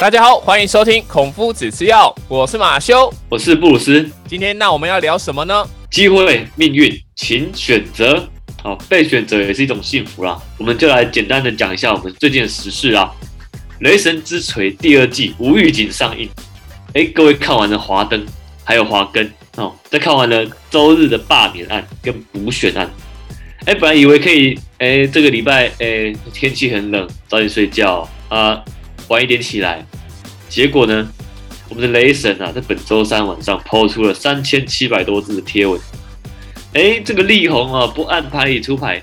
大家好，欢迎收听孔夫子吃药，我是马修，我是布鲁斯。今天那我们要聊什么呢？机会、命运，请选择。好，被选择也是一种幸福啦。我们就来简单的讲一下我们最近的时事啊。《雷神之锤》第二季无预警上映。哎，各位看完了《华灯》还有《华根》哦，再看完了周日的罢免案跟补选案。哎，本来以为可以，哎，这个礼拜，哎，天气很冷，早点睡觉啊，晚一点起来。结果呢，我们的雷神啊，在本周三晚上抛出了三千七百多字的贴文。哎，这个力宏啊，不按牌理出牌，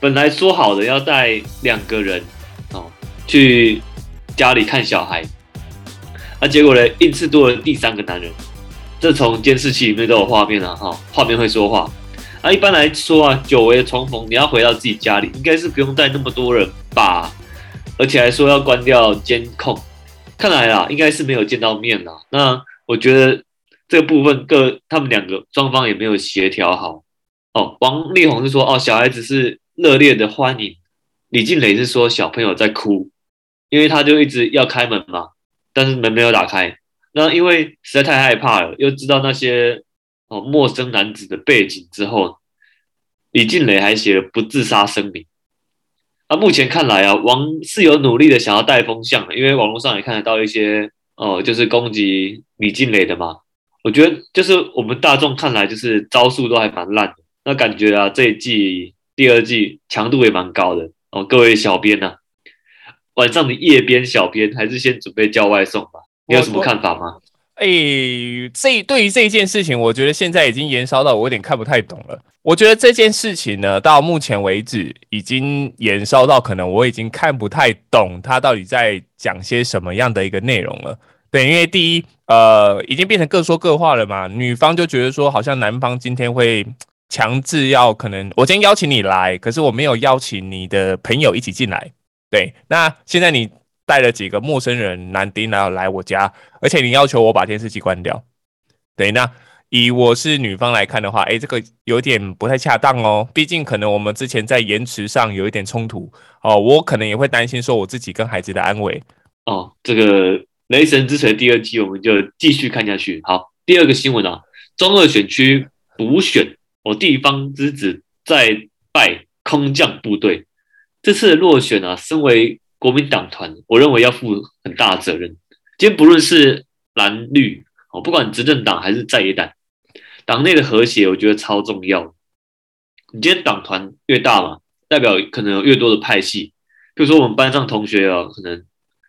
本来说好的要带两个人哦去家里看小孩，啊，结果呢，硬是多了第三个男人。这从监视器里面都有画面了哈，画面会说话。啊，一般来说啊，久违的重逢，你要回到自己家里，应该是不用带那么多人吧？而且还说要关掉监控。看来啊，应该是没有见到面啦。那我觉得这个部分各他们两个双方也没有协调好。哦，王力宏是说哦，小孩子是热烈的欢迎。李静蕾是说小朋友在哭，因为他就一直要开门嘛，但是门没有打开。那因为实在太害怕了，又知道那些哦陌生男子的背景之后，李静蕾还写了不自杀声明。那目前看来啊，王是有努力的想要带风向的，因为网络上也看得到一些哦，就是攻击李静蕾的嘛。我觉得就是我们大众看来就是招数都还蛮烂的。那感觉啊，这一季第二季强度也蛮高的哦。各位小编呐，晚上的夜编小编还是先准备叫外送吧。你有什么看法吗？哎，这对于这一件事情，我觉得现在已经延烧到我有点看不太懂了。我觉得这件事情呢，到目前为止已经延烧到可能我已经看不太懂他到底在讲些什么样的一个内容了。对，因为第一，呃，已经变成各说各话了嘛。女方就觉得说，好像男方今天会强制要可能我今天邀请你来，可是我没有邀请你的朋友一起进来。对，那现在你。带了几个陌生人男丁来来我家，而且你要求我把电视机关掉。对，那以我是女方来看的话，哎，这个有点不太恰当哦。毕竟可能我们之前在延迟上有一点冲突哦，我可能也会担心说我自己跟孩子的安危哦。这个《雷神之锤》第二季我们就继续看下去。好，第二个新闻啊，中二选区补选，我地方之子在拜空降部队，这次落选啊，身为国民党团，我认为要负很大的责任。今天不论是蓝绿哦，不管执政党还是在野党，党内的和谐，我觉得超重要。你今天党团越大嘛，代表可能有越多的派系。比如说我们班上同学啊，可能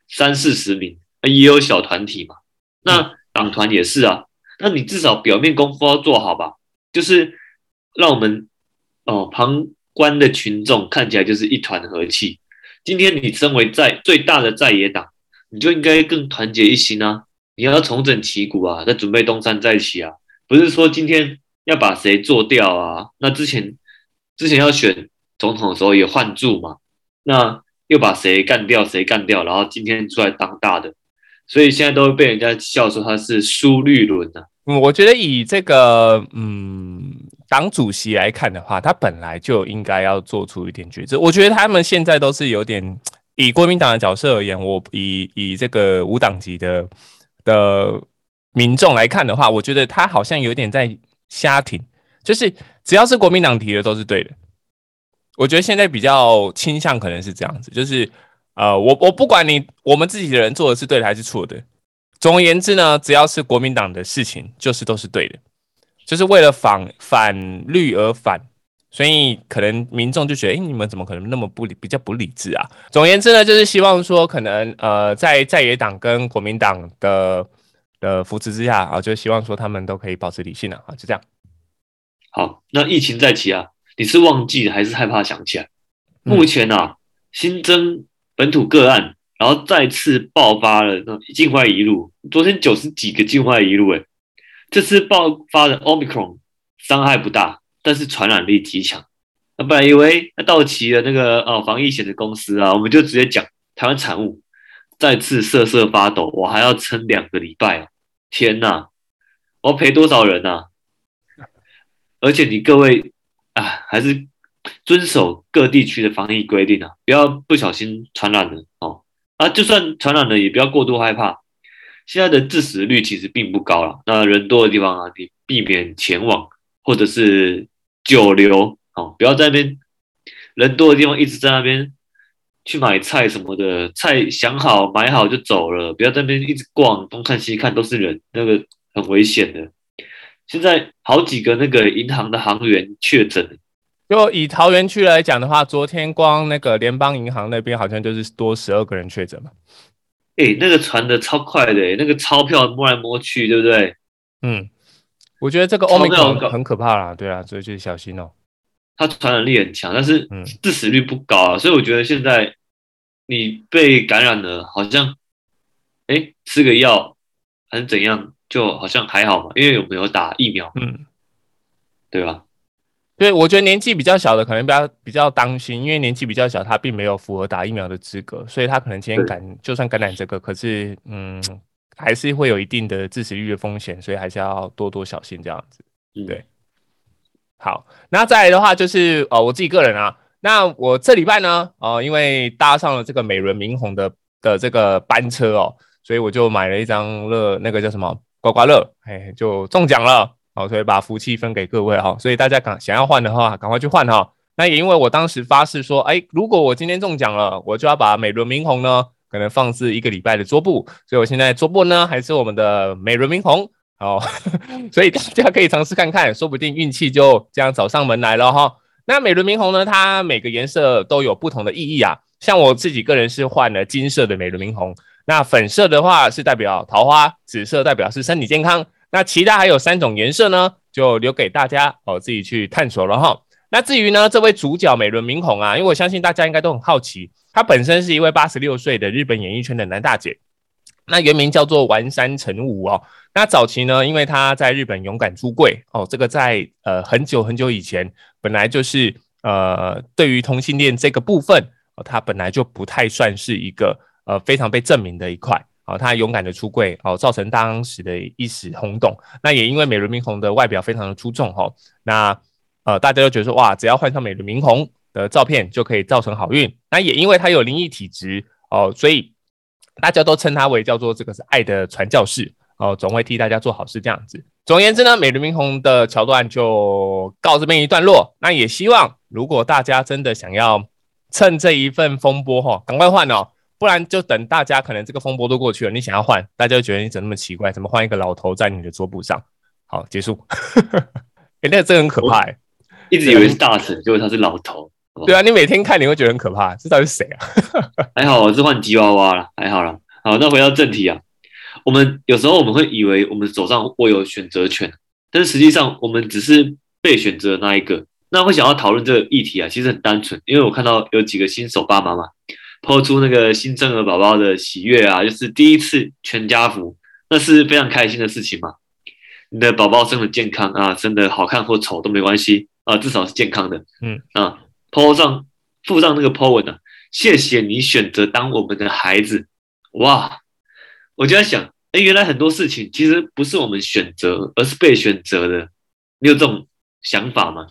三四十名，也有小团体嘛。那党团也是啊，那你至少表面功夫要做好吧，就是让我们哦旁观的群众看起来就是一团和气。今天你身为在最大的在野党，你就应该更团结一心啊！你要重整旗鼓啊，在准备东山再起啊！不是说今天要把谁做掉啊？那之前之前要选总统的时候也换住嘛？那又把谁干掉？谁干掉？然后今天出来当大的，所以现在都被人家笑说他是苏绿轮啊。我觉得以这个嗯。党主席来看的话，他本来就应该要做出一点抉择。我觉得他们现在都是有点以国民党的角色而言，我以以这个无党籍的的民众来看的话，我觉得他好像有点在瞎挺，就是只要是国民党提的都是对的。我觉得现在比较倾向可能是这样子，就是呃，我我不管你我们自己的人做的是对的还是错的，总而言之呢，只要是国民党的事情，就是都是对的。就是为了反反绿而反，所以可能民众就觉得，哎，你们怎么可能那么不理，比较不理智啊？总而言之呢，就是希望说，可能呃，在在野党跟国民党的的扶持之下啊，就希望说他们都可以保持理性啊，就这样。好，那疫情再起啊，你是忘记还是害怕想起来？目前啊，新增本土个案，然后再次爆发了那境外一路，昨天九十几个境外一路，哎。这次爆发的 Omicron 伤害不大，但是传染力极强。那本来以为那到期的那个哦防疫险的公司啊，我们就直接讲台湾产物，再次瑟瑟发抖。我还要撑两个礼拜啊！天哪，我要赔多少人啊？而且你各位啊，还是遵守各地区的防疫规定啊，不要不小心传染了哦。啊，就算传染了，也不要过度害怕。现在的致死率其实并不高了。那人多的地方啊，你避免前往，或者是久留哦，不要在那边人多的地方一直在那边去买菜什么的，菜想好买好就走了，不要在那边一直逛，东看西看都是人，那个很危险的。现在好几个那个银行的行员确诊。就以桃园区来讲的话，昨天光那个联邦银行那边好像就是多十二个人确诊嘛。哎，那个传的超快的，那个钞票摸来摸去，对不对？嗯，我觉得这个欧米克很可怕啦，对啊，所以就小心哦。它传染力很强，但是致死率不高啊，所以我觉得现在你被感染了，好像哎吃个药还是怎样，就好像还好嘛，因为有没有打疫苗，嗯，对吧？对，我觉得年纪比较小的可能比较比较当心，因为年纪比较小，他并没有符合打疫苗的资格，所以他可能今天感就算感染这个，可是嗯，还是会有一定的致死率的风险，所以还是要多多小心这样子。对，好，那再来的话就是呃我自己个人啊，那我这礼拜呢，呃，因为搭上了这个美轮明宏的的这个班车哦，所以我就买了一张乐那个叫什么刮刮乐，哎，就中奖了。好，所以把福气分给各位哈，所以大家赶想要换的话，赶快去换哈。那也因为我当时发誓说，哎，如果我今天中奖了，我就要把美轮明宏呢，可能放置一个礼拜的桌布。所以我现在桌布呢，还是我们的美轮明宏。好，所以大家可以尝试看看，说不定运气就这样找上门来了哈。那美轮明宏呢，它每个颜色都有不同的意义啊。像我自己个人是换了金色的美轮明宏，那粉色的话是代表桃花，紫色代表是身体健康。那其他还有三种颜色呢，就留给大家哦自己去探索了哈。那至于呢，这位主角美轮明宏啊，因为我相信大家应该都很好奇，她本身是一位八十六岁的日本演艺圈的男大姐，那原名叫做丸山成武哦。那早期呢，因为她在日本勇敢出柜哦，这个在呃很久很久以前，本来就是呃对于同性恋这个部分哦，本来就不太算是一个呃非常被证明的一块。哦，他勇敢的出柜，哦，造成当时的一时轰动。那也因为美轮明宏的外表非常的出众，哈，那呃，大家都觉得说，哇，只要换上美轮明宏的照片就可以造成好运。那也因为他有灵异体质，哦，所以大家都称他为叫做这个是爱的传教士，哦，总会替大家做好事这样子。总而言之呢，美轮明宏的桥段就告这边一段落。那也希望如果大家真的想要趁这一份风波，哈，赶快换哦。不然就等大家可能这个风波都过去了，你想要换，大家就觉得你怎么那么奇怪？怎么换一个老头在你的桌布上？好，结束。哎，那这很可怕，一直以为是大神，结果他是老头。对啊，你每天看你会觉得很可怕，这到底是谁啊？还好我是换吉娃娃了，还好了。好，那回到正题啊，我们有时候我们会以为我们手上握有选择权，但是实际上我们只是被选择那一个。那会想要讨论这个议题啊，其实很单纯，因为我看到有几个新手爸妈嘛。抛出那个新生儿宝宝的喜悦啊，就是第一次全家福，那是非常开心的事情嘛。你的宝宝生的健康啊，生的好看或丑都没关系啊，至少是健康的。嗯啊，抛上附上那个 po 文啊，谢谢你选择当我们的孩子。哇，我就在想，哎，原来很多事情其实不是我们选择，而是被选择的。你有这种想法吗？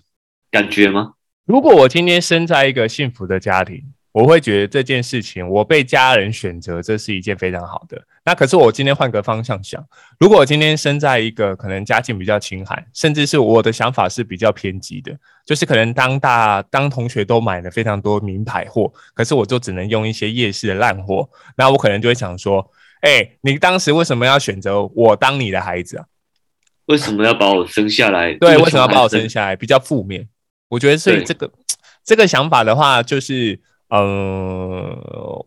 感觉吗？如果我今天生在一个幸福的家庭。我会觉得这件事情，我被家人选择，这是一件非常好的。那可是我今天换个方向想，如果我今天生在一个可能家境比较清寒，甚至是我的想法是比较偏激的，就是可能当大当同学都买了非常多名牌货，可是我就只能用一些夜市的烂货，那我可能就会想说，哎，你当时为什么要选择我当你的孩子啊？为什么要把我生下来？对，为什么要把我生下来？比较负面。我觉得所以这个 这个想法的话，就是。嗯，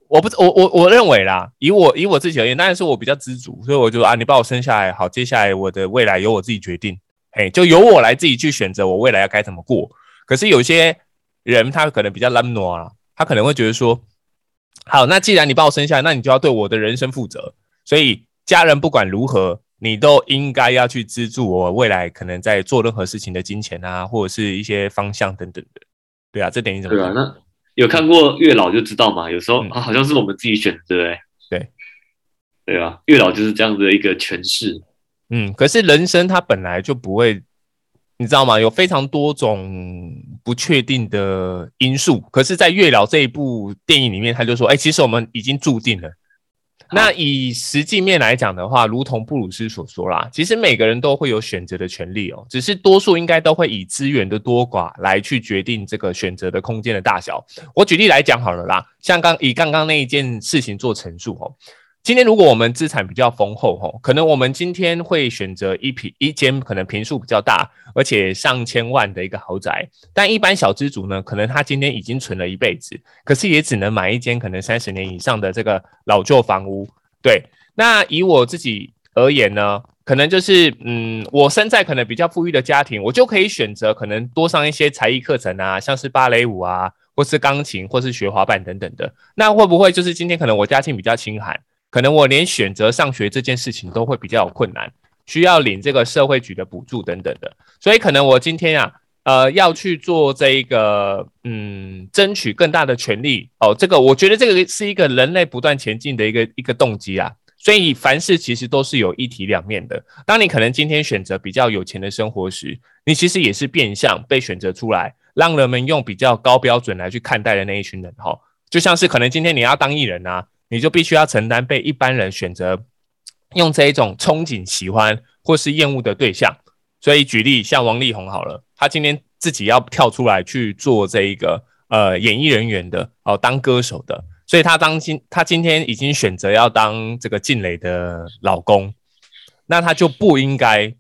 我不，我我我认为啦，以我以我自己而言，当然是我比较知足，所以我就啊，你把我生下来，好，接下来我的未来由我自己决定，嘿，就由我来自己去选择我未来要该怎么过。可是有些人他可能比较懒惰啊，他可能会觉得说，好，那既然你把我生下来，那你就要对我的人生负责，所以家人不管如何，你都应该要去资助我未来可能在做任何事情的金钱啊，或者是一些方向等等的，对啊，这点你怎么？对啊，那。有看过月老就知道嘛，有时候啊好像是我们自己选的，对对对啊，月老就是这样的一个诠释。嗯，可是人生它本来就不会你知道吗？有非常多种不确定的因素。可是，在《月老》这一部电影里面，他就说：“哎，其实我们已经注定了。”那以实际面来讲的话，如同布鲁斯所说啦，其实每个人都会有选择的权利哦，只是多数应该都会以资源的多寡来去决定这个选择的空间的大小。我举例来讲好了啦，像刚以刚刚那一件事情做陈述哦。今天如果我们资产比较丰厚吼，可能我们今天会选择一平一间可能平数比较大，而且上千万的一个豪宅。但一般小资族呢，可能他今天已经存了一辈子，可是也只能买一间可能三十年以上的这个老旧房屋。对，那以我自己而言呢，可能就是嗯，我身在可能比较富裕的家庭，我就可以选择可能多上一些才艺课程啊，像是芭蕾舞啊，或是钢琴，或是学滑板等等的。那会不会就是今天可能我家境比较清寒？可能我连选择上学这件事情都会比较有困难，需要领这个社会局的补助等等的，所以可能我今天啊，呃，要去做这一个，嗯，争取更大的权利哦。这个我觉得这个是一个人类不断前进的一个一个动机啊。所以凡事其实都是有一体两面的。当你可能今天选择比较有钱的生活时，你其实也是变相被选择出来，让人们用比较高标准来去看待的那一群人哈。就像是可能今天你要当艺人啊。你就必须要承担被一般人选择用这一种憧憬、喜欢或是厌恶的对象。所以举例像王力宏好了，他今天自己要跳出来去做这一个呃演艺人员的哦，当歌手的，所以他当今他今天已经选择要当这个静蕾的老公，那他就不应该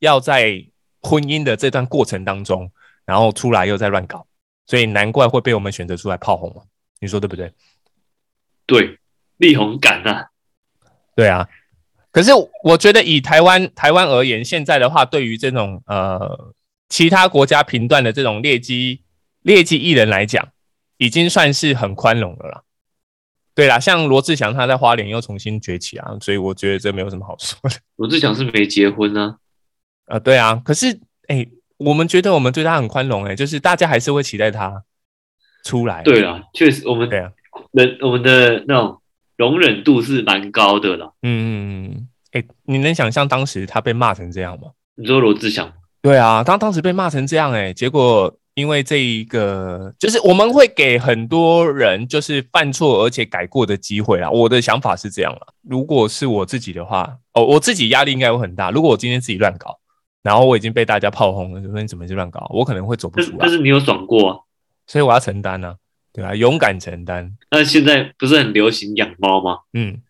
要在婚姻的这段过程当中，然后出来又在乱搞，所以难怪会被我们选择出来炮轰了。你说对不对？对。力宏感呐，对啊，可是我觉得以台湾台湾而言，现在的话，对于这种呃其他国家评断的这种劣迹劣迹艺人来讲，已经算是很宽容了啦。对啦，像罗志祥他在花莲又重新崛起啊，所以我觉得这没有什么好说的。罗志祥是没结婚呢，啊，对啊，可是哎，我们觉得我们对他很宽容，哎，就是大家还是会期待他出来。对啊，确实我们对啊，人我们的那种。容忍度是蛮高的了。嗯嗯嗯，哎，你能想象当时他被骂成这样吗？你说罗志祥？对啊，他当时被骂成这样，哎，结果因为这一个，就是我们会给很多人就是犯错而且改过的机会啊。我的想法是这样了，如果是我自己的话，哦，我自己压力应该会很大。如果我今天自己乱搞，然后我已经被大家炮轰了，就说你怎么就乱搞，我可能会走不出来。但是你有爽过，所以我要承担呢。对啊，勇敢承担。那现在不是很流行养猫吗？嗯，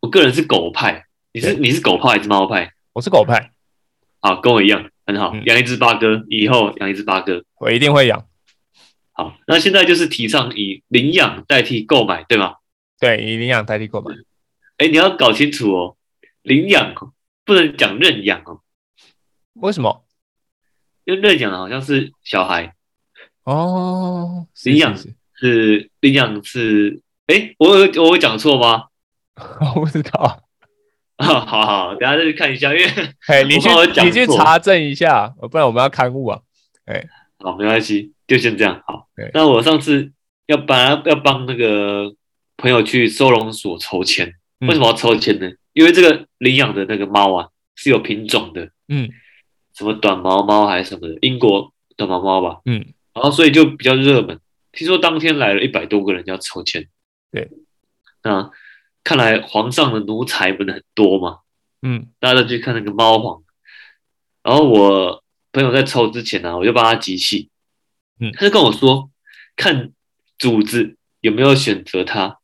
我个人是狗派。你是你是狗派还是猫派？我是狗派。好，跟我一样，很好。养一只八哥，以后养一只八哥，我一定会养。好，那现在就是提倡以领养代替购买，对吗？对，以领养代替购买。哎，你要搞清楚哦，领养不能讲认养哦。为什么？因为认养好像是小孩哦，领养。是领养是哎，我我有讲错吗？我不知道 啊，好好，等下再去看一下，因为 哎，你去你去查证一下，不然我们要刊物啊。哎，好，没关系，就先这样。好，那我上次要帮要帮那个朋友去收容所筹钱，为什么要筹钱呢？因为这个领养的那个猫啊是有品种的，嗯，什么短毛猫还是什么的，英国短毛猫吧，嗯，然后所以就比较热门。听说当天来了一百多个人要抽签，对，那看来皇上的奴才不是很多嘛，嗯，大家都去看那个猫皇，然后我朋友在抽之前呢，我就帮他集气，嗯，他就跟我说，看主子有没有选择他，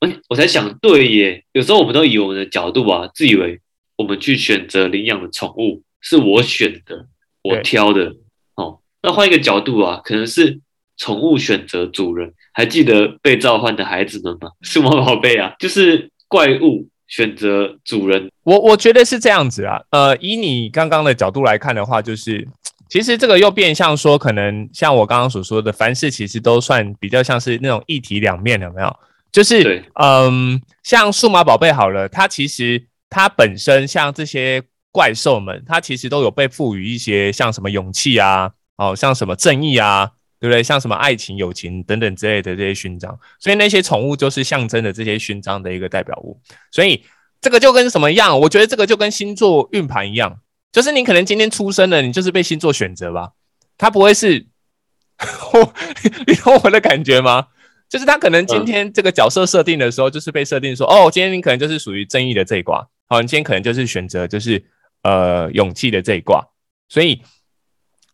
哎，我才想，对耶，有时候我们都以我们的角度啊，自以为我们去选择领养的宠物是我选的，我挑的，哦，那换一个角度啊，可能是。宠物选择主人，还记得被召唤的孩子们吗？数码宝贝啊，就是怪物选择主人。我我觉得是这样子啊。呃，以你刚刚的角度来看的话，就是其实这个又变相说，可能像我刚刚所说的，凡事其实都算比较像是那种一体两面，有没有？就是嗯，像数码宝贝好了，它其实它本身像这些怪兽们，它其实都有被赋予一些像什么勇气啊，哦，像什么正义啊。对不对？像什么爱情、友情等等之类的这些勋章，所以那些宠物就是象征的这些勋章的一个代表物。所以这个就跟什么一样？我觉得这个就跟星座运盘一样。就是你可能今天出生了，你就是被星座选择吧，他不会是，你懂我的感觉吗？就是他可能今天这个角色设定的时候，就是被设定说，哦，今天你可能就是属于正义的这一卦，好，你今天可能就是选择就是呃勇气的这一卦，所以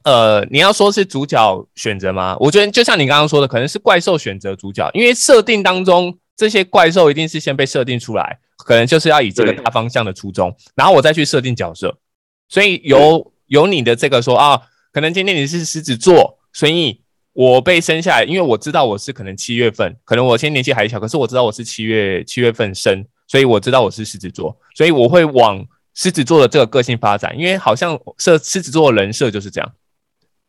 呃你要说是主角选择吗？我觉得就像你刚刚说的，可能是怪兽选择主角，因为设定当中这些怪兽一定是先被设定出来，可能就是要以这个大方向的初衷，然后我再去设定角色，所以有有你的这个说啊，可能今天你是狮子座，所以。我被生下来，因为我知道我是可能七月份，可能我现在年纪还小，可是我知道我是七月七月份生，所以我知道我是狮子座，所以我会往狮子座的这个个性发展，因为好像设狮子座的人设就是这样，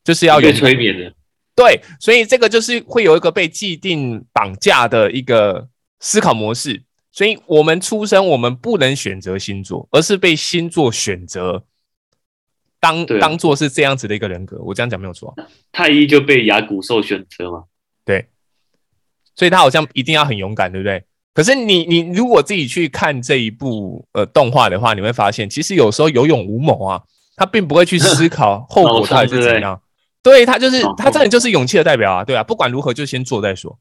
就是要有催眠的，对，所以这个就是会有一个被既定绑架的一个思考模式，所以我们出生我们不能选择星座，而是被星座选择。当当做是这样子的一个人格，我这样讲没有错。太一就被牙骨兽选择嘛？对，所以他好像一定要很勇敢，对不对？可是你你如果自己去看这一部呃动画的话，你会发现其实有时候有勇无谋啊，他并不会去思考后果 到底是怎样。对他就是他真的就是勇气的代表啊，对啊，不管如何就先做再说。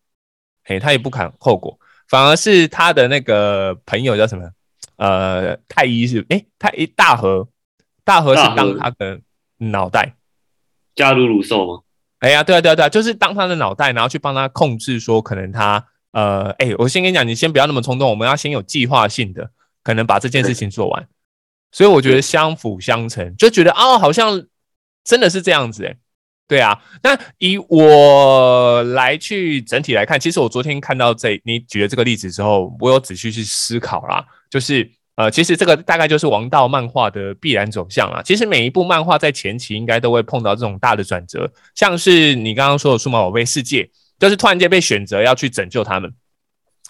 嘿，他也不看后果，反而是他的那个朋友叫什么？呃，太医是哎，太一大和。大和是当他的脑袋，加入鲁兽吗？哎呀，对啊，对啊，对啊，就是当他的脑袋，然后去帮他控制，说可能他呃，哎，我先跟你讲，你先不要那么冲动，我们要先有计划性的，可能把这件事情做完。所以我觉得相辅相成，就觉得哦，好像真的是这样子，哎，对啊。那以我来去整体来看，其实我昨天看到这你举了这个例子之后，我有仔细去思考啦，就是。呃，其实这个大概就是王道漫画的必然走向啦。其实每一部漫画在前期应该都会碰到这种大的转折，像是你刚刚说的数码宝贝世界，就是突然间被选择要去拯救他们，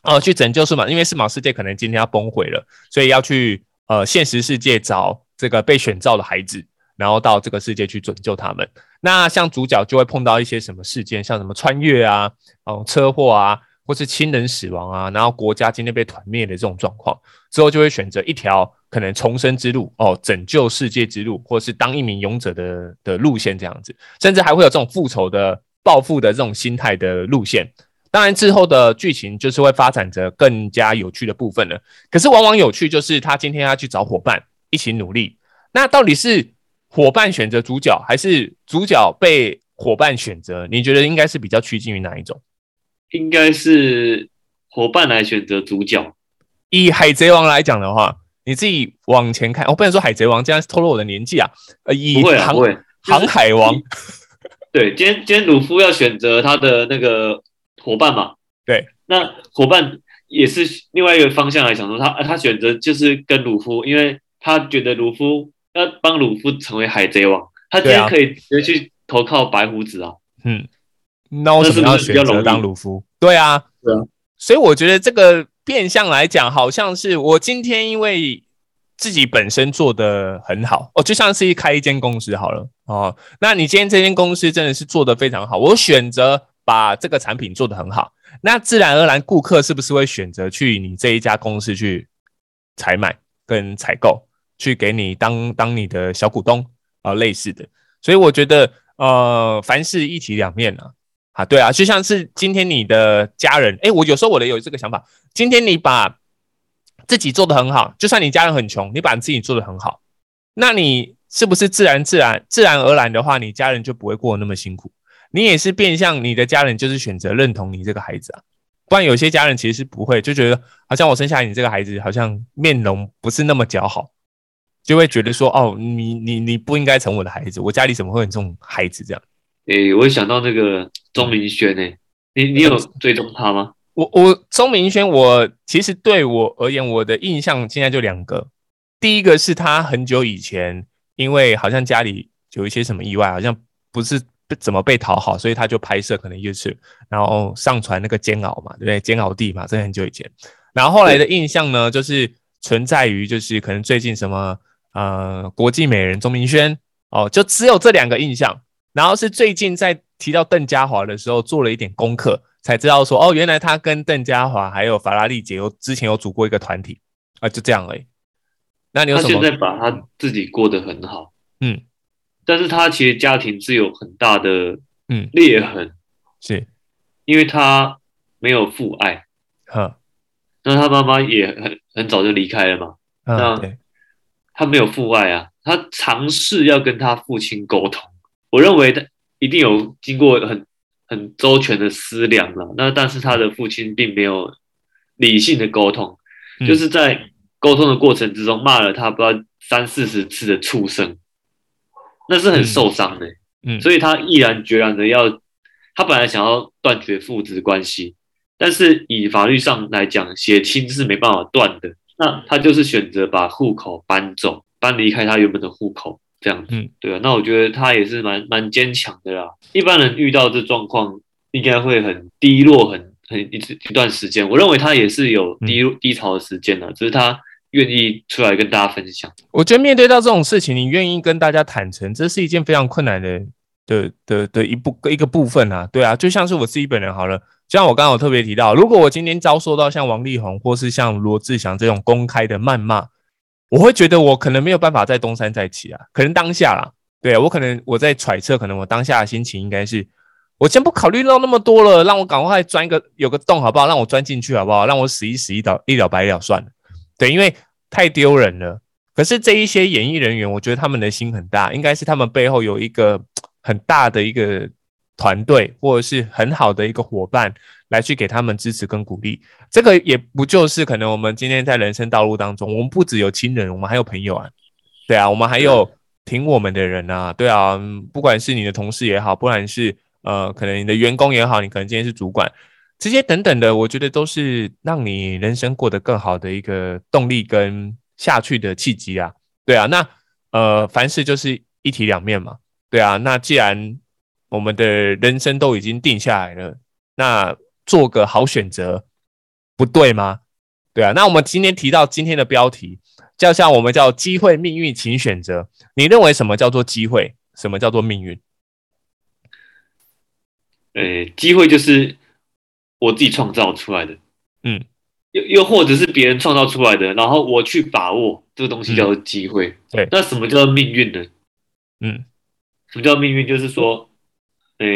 哦，去拯救数码，因为数码世界可能今天要崩毁了，所以要去呃现实世界找这个被选召的孩子，然后到这个世界去拯救他们。那像主角就会碰到一些什么事件，像什么穿越啊，哦，车祸啊。或是亲人死亡啊，然后国家今天被团灭的这种状况，之后就会选择一条可能重生之路哦，拯救世界之路，或是当一名勇者的的路线这样子，甚至还会有这种复仇的报复的这种心态的路线。当然之后的剧情就是会发展着更加有趣的部分了。可是往往有趣就是他今天要去找伙伴一起努力，那到底是伙伴选择主角，还是主角被伙伴选择？你觉得应该是比较趋近于哪一种？应该是伙伴来选择主角。以海贼王来讲的话，你自己往前看，我不能说海贼王这样透露我的年纪啊。呃，以航航海王，对，今天今天鲁夫要选择他的那个伙伴嘛？对，那伙伴也是另外一个方向来讲说，他他选择就是跟鲁夫，因为他觉得鲁夫要帮鲁夫成为海贼王，他今天可以直接去投靠白胡子啊。嗯。那为什么要选择当鲁夫？对啊，对啊，所以我觉得这个变相来讲，好像是我今天因为自己本身做的很好哦，就像是一开一间公司好了哦。那你今天这间公司真的是做的非常好，我选择把这个产品做得很好，那自然而然顾客是不是会选择去你这一家公司去采买跟采购，去给你当当你的小股东啊类似的。所以我觉得呃，凡事一体两面啊。啊，对啊，就像是今天你的家人，哎，我有时候我的有这个想法，今天你把自己做的很好，就算你家人很穷，你把自己做的很好，那你是不是自然自然自然而然的话，你家人就不会过得那么辛苦？你也是变相你的家人就是选择认同你这个孩子啊，不然有些家人其实是不会，就觉得好像我生下来你这个孩子好像面容不是那么姣好，就会觉得说，哦，你你你不应该成我的孩子，我家里怎么会有这种孩子这样？诶，我想到那个钟明轩诶，你你有追踪他吗？我我钟明轩，我其实对我而言，我的印象现在就两个。第一个是他很久以前，因为好像家里有一些什么意外，好像不是怎么被讨好，所以他就拍摄可能 YouTube，然后上传那个煎熬嘛，对不对？煎熬地嘛，这很久以前。然后后来的印象呢，就是存在于就是可能最近什么呃国际美人钟明轩。哦，就只有这两个印象。然后是最近在提到邓家华的时候，做了一点功课，才知道说，哦，原来他跟邓家华还有法拉利姐有之前有组过一个团体。啊，就这样而已。那你有什么？他现在把他自己过得很好，嗯。但是他其实家庭是有很大的嗯，裂痕，是，因为他没有父爱，哈，那他妈妈也很很早就离开了嘛，嗯，他没有父爱啊，他尝试要跟他父亲沟通，我认为他一定有经过很很周全的思量了，那但是他的父亲并没有理性的沟通，嗯就是在沟通的过程之中骂了他不知道三四十次的畜生，那是很受伤的、嗯，所以他毅然决然的要，他本来想要断绝父子关系，但是以法律上来讲，血亲是没办法断的，那他就是选择把户口搬走，搬离开他原本的户口，这样子，嗯对啊，那我觉得他也是蛮蛮坚强的啦。一般人遇到这状况，应该会很低落，很很一一段时间。我认为他也是有低、低潮的时间的，只是他愿意出来跟大家分享。我觉得面对到这种事情，你愿意跟大家坦诚，这是一件非常困难的的的的一部一个部分啊。对啊，就像是我自己本人好了，就像我刚刚有特别提到，如果我今天遭受到像王力宏或是像罗志祥这种公开的谩骂，我会觉得我可能没有办法在东山再起啊，可能当下啦，对，我可能我在揣测，可能我当下的心情应该是，我先不考虑到那么多了，让我赶快钻一个有个洞好不好？让我钻进去好不好？让我死一死一了一了百了算了。对，因为太丢人了。可是这一些演艺人员，我觉得他们的心很大，应该是他们背后有一个很大的一个团队，或者是很好的一个伙伴来去给他们支持跟鼓励。这个也不就是可能我们今天在人生道路当中，我们不只有亲人，我们还有朋友啊，对啊，我们还有挺我们的人啊，对啊，嗯不管是你的同事也好，不管是呃可能你的员工也好，你可能今天是主管。这些等等的，我觉得都是让你人生过得更好的一个动力跟下去的契机啊。对啊，那呃，凡事就是一体两面嘛。对啊，那既然我们的人生都已经定下来了，那做个好选择，不对吗？对啊，那我们今天提到今天的标题，叫像我们叫机会、命运，请选择。你认为什么叫做机会？什么叫做命运？呃，机会就是我自己创造出来的，嗯，又又或者是别人创造出来的，然后我去把握这个东西叫做机会。对那什么叫做命运呢？嗯，什么叫命运？就是说，呃，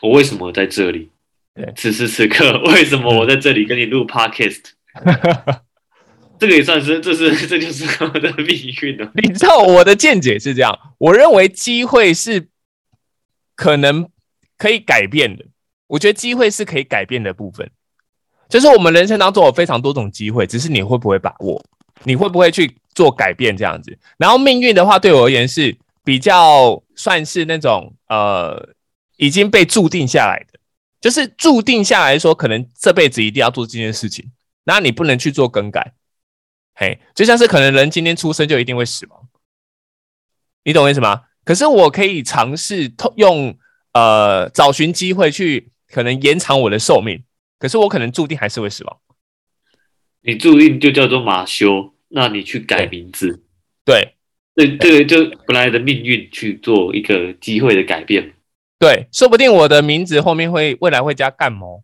我为什么在这里？对此时此刻 为什么我在这里跟你录 podcast？这个也算是，这是这就是我的命运了。你知道我的见解是这样，我认为机会是可能可以改变的。我觉得机会是可以改变的部分，就是我们人生当中有非常多种机会，只是你会不会把握，你会不会去做改变这样子。然后命运的话，对我而言是比较算是那种呃已经被注定下来的，就是注定下来说，可能这辈子一定要做这件事情，那你不能去做更改。嘿，就像是可能人今天出生就一定会死亡，你懂我意思吗？可是我可以尝试用呃找寻机会去可能延长我的寿命，可是我可能注定还是会死亡。你注定就叫做马修，那你去改名字，对对这个就本来的命运去做一个机会的改变。对，说不定我的名字后面会未来会加干毛，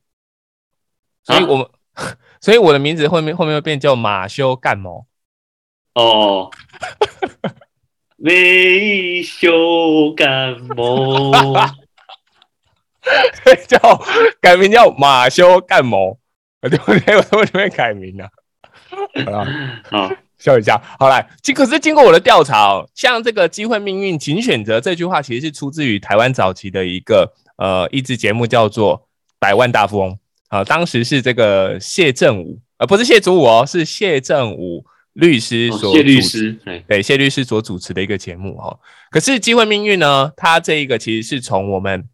所以啊我们、所以我的名字后面后面会变叫马修干毛。哦，美修感冒，叫改名叫马修干毛，对不对？我为什么会改名呢、好了好，笑一下。好来，经可是经过我的调查哦，像这个机会命运，请选择这句话，其实是出自于台湾早期的一个呃益智节目，叫做《百万大富翁》啊、当时是这个谢振武，呃，不是谢祖武哦，是谢振武律师所、哦谢律。师，哎，对谢律师所主持的一个节目哈、哦，可是机会命运呢，它这一个其实是从我们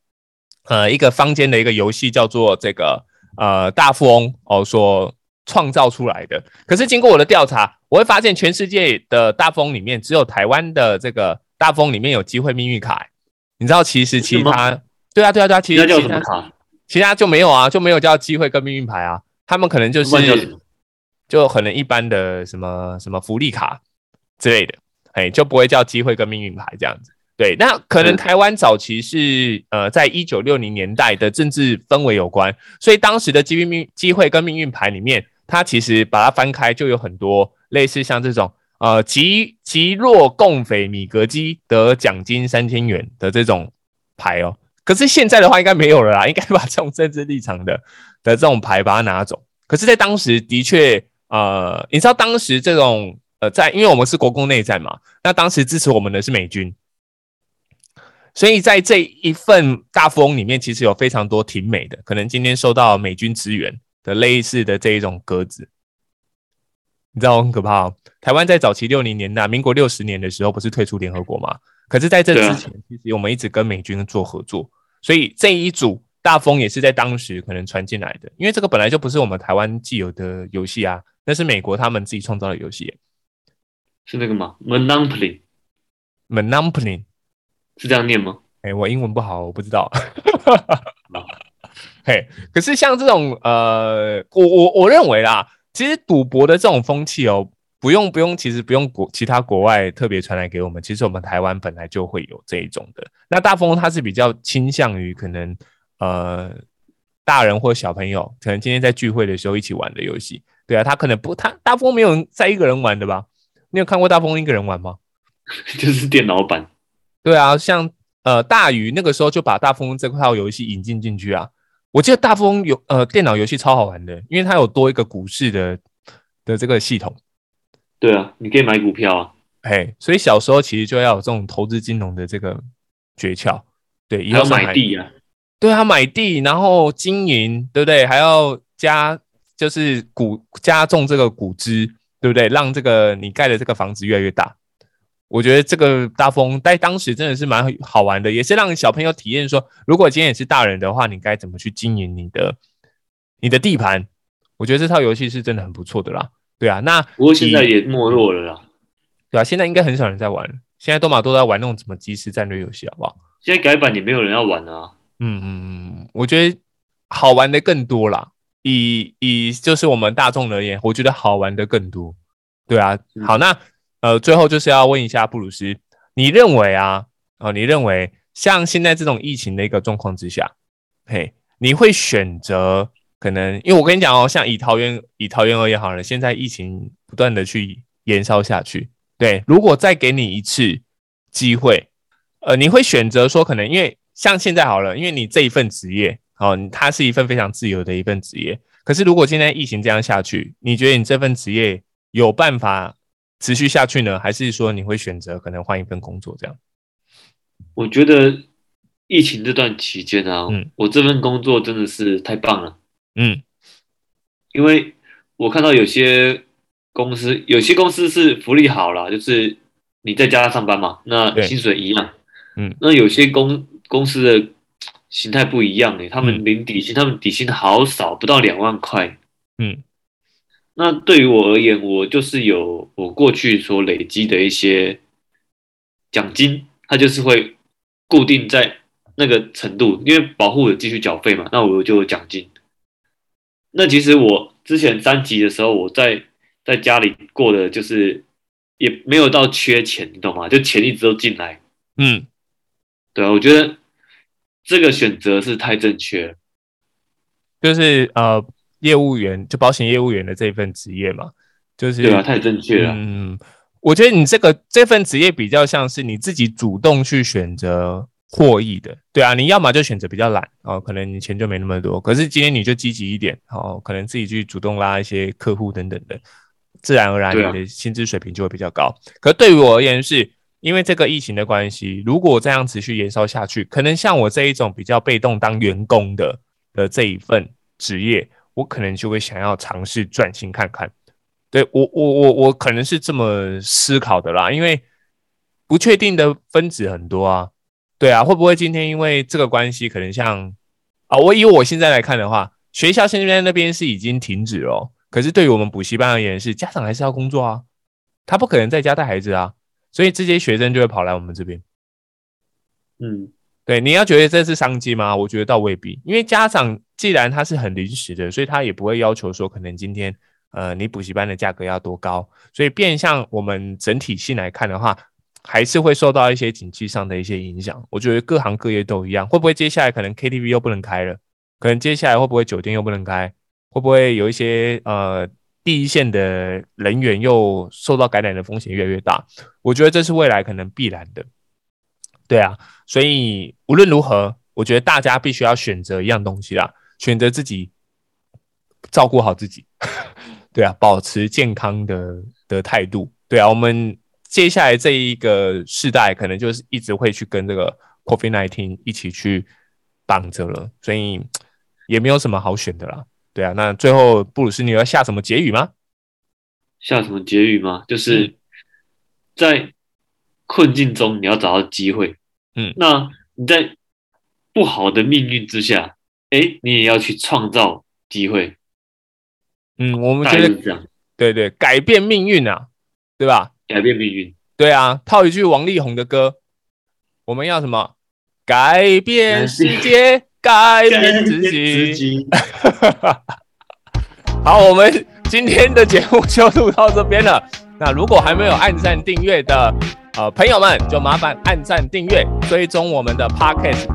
呃一个坊间的一个游戏叫做这个呃大富翁哦所创造出来的。可是经过我的调查，我会发现全世界的大风里面，只有台湾的这个大风里面有机会命运卡。你知道其实其他对啊对啊对啊，其实其他什么卡？其他就没有啊，就没有叫机会跟命运牌啊，他们可能就是就可能一般的什么什么福利卡之类的，哎，就不会叫机会跟命运牌这样子。对，那可能嗯台湾早期是呃，在一九六零年代的政治氛围有关，所以当时的机运命机会跟命运牌里面，它其实把它翻开就有很多类似像这种呃，极极弱共匪米格机得奖金三千元的这种牌哦。可是现在的话，应该没有了啦，应该把这种政治立场的的这种牌把它拿走。可是，在当时的确，呃，你知道当时这种呃，在因为我们是国共内战嘛，那当时支持我们的是美军，所以在这一份大富翁里面，其实有非常多挺美的，可能今天受到美军支援的类似的这一种鸽子，你知道很可怕。台湾在早期六零年代，民国六十年的时候，不是退出联合国吗？可是在这之前，其实我们一直跟美军做合作。所以这一组大风也是在当时可能传进来的，因为这个本来就不是我们台湾既有的游戏啊，那是美国他们自己创造的游戏，是那个吗？Monopoly，Monopoly 是这样念吗？哎，我英文不好，我不知道。嘿，可是像这种呃，我我我认为啦，其实赌博的这种风气哦。不用不用，其实不用国其他国外特别传来给我们，其实我们台湾本来就会有这一种的。那大风他是比较倾向于可能呃大人或小朋友可能今天在聚会的时候一起玩的游戏，对啊，他可能不他大风没有在一个人玩的吧？你有看过大风一个人玩吗？就是电脑版，对啊，像呃大鱼那个时候就把大风这套游戏引进进去啊。我记得大富翁有呃电脑游戏超好玩的，因为它有多一个股市的的这个系统。对啊，你可以买股票啊，嘿，所以小时候其实就要有这种投资金融的这个诀窍，对，要买地啊，对啊，买地，然后经营，对不对？还要加，就是股加重这个股资，对不对？让这个你盖的这个房子越来越大。我觉得这个大风在当时真的是蛮好玩的，也是让小朋友体验说，如果今天也是大人的话，你该怎么去经营你的你的地盘？我觉得这套游戏是真的很不错的啦。对啊，那不过现在也没落了啦。对啊，现在应该很少人在玩。现在多马都在玩那种什么即时战略游戏，好不好？现在改版也没有人要玩啊。嗯嗯嗯，我觉得好玩的更多啦。以以就是我们大众而言，我觉得好玩的更多。对啊，好，那呃，最后就是要问一下布鲁斯，你认为啊，哦，你认为像现在这种疫情的一个状况之下，嘿，你会选择？可能因为我跟你讲哦，像以桃园以桃园而言好了，现在疫情不断的去延烧下去。对，如果再给你一次机会，呃，你会选择说可能因为像现在好了，因为你这一份职业哦，它是一份非常自由的一份职业。可是如果现在疫情这样下去，你觉得你这份职业有办法持续下去呢？还是说你会选择可能换一份工作这样？我觉得疫情这段期间啊，嗯，我这份工作真的是太棒了。嗯，因为我看到有些公司，有些公司是福利好了，就是你在家上班嘛，那薪水一样。嗯，那有些公公司的形态不一样诶，他们领底薪，他们底薪好少，不到两万块。嗯，那对于我而言，我就是有我过去所累积的一些奖金，它就是会固定在那个程度，因为保护我继续缴费嘛，那我就有奖金。那其实我之前三级的时候，我在在家里过的就是也没有到缺钱，你懂吗？就钱一直都进来。嗯，对啊，我觉得这个选择是太正确了。就是呃，业务员就保险业务员的这份职业嘛，就是对啊，太正确了。嗯，我觉得你这个这份职业比较像是你自己主动去选择。获益的，对啊，你要么就选择比较懒哦，可能你钱就没那么多。可是今天你就积极一点哦，可能自己去主动拉一些客户等等的，自然而然你的薪资水平就会比较高。可对于我而言，是因为这个疫情的关系，如果这样持续延烧下去，可能像我这一种比较被动当员工的的这一份职业，我可能就会想要尝试转型看看。对我，我，我，我可能是这么思考的啦，因为不确定的分子很多啊。对啊，会不会今天因为这个关系，可能像啊，我以我现在来看的话，学校现在那边是已经停止了，可是对于我们补习班而言，是家长还是要工作啊，他不可能在家带孩子啊，所以这些学生就会跑来我们这边。嗯，对，你要觉得这是商机吗？我觉得倒未必，因为家长既然他是很临时的，所以他也不会要求说，可能今天呃你补习班的价格要多高，所以变相我们整体性来看的话。还是会受到一些经济上的一些影响。我觉得各行各业都一样，会不会接下来可能 KTV 又不能开了？可能接下来会不会酒店又不能开？会不会有一些呃第一线的人员又受到感染的风险越来越大，我觉得这是未来可能必然的。对啊，所以无论如何，我觉得大家必须要选择一样东西啦，选择自己照顾好自己。对啊，保持健康的的态度。对啊，我们接下来这一个世代可能就是一直会去跟这个 COVID nineteen 一起去绑着了，所以也没有什么好选的啦。对啊，那最后布鲁斯，你要下什么结语吗？下什么结语吗？就是在困境中你要找到机会。嗯，那你在不好的命运之下，哎，你也要去创造机会。嗯，我们觉得这样，对对，改变命运啊，对吧？改变命运，对啊，套一句王力宏的歌，我们要什么？改变世界，改变自己。好，我们今天的节目就录到这边了。那如果还没有按赞订阅的呃朋友们，就麻烦按赞订阅，追踪我们的 Podcast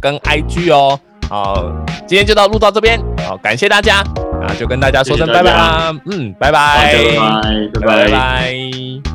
跟 IG 哦。好，今天就到录到这边，好，感谢大家。那就跟大家说声拜拜啦，嗯，拜拜，拜拜，拜拜，拜拜。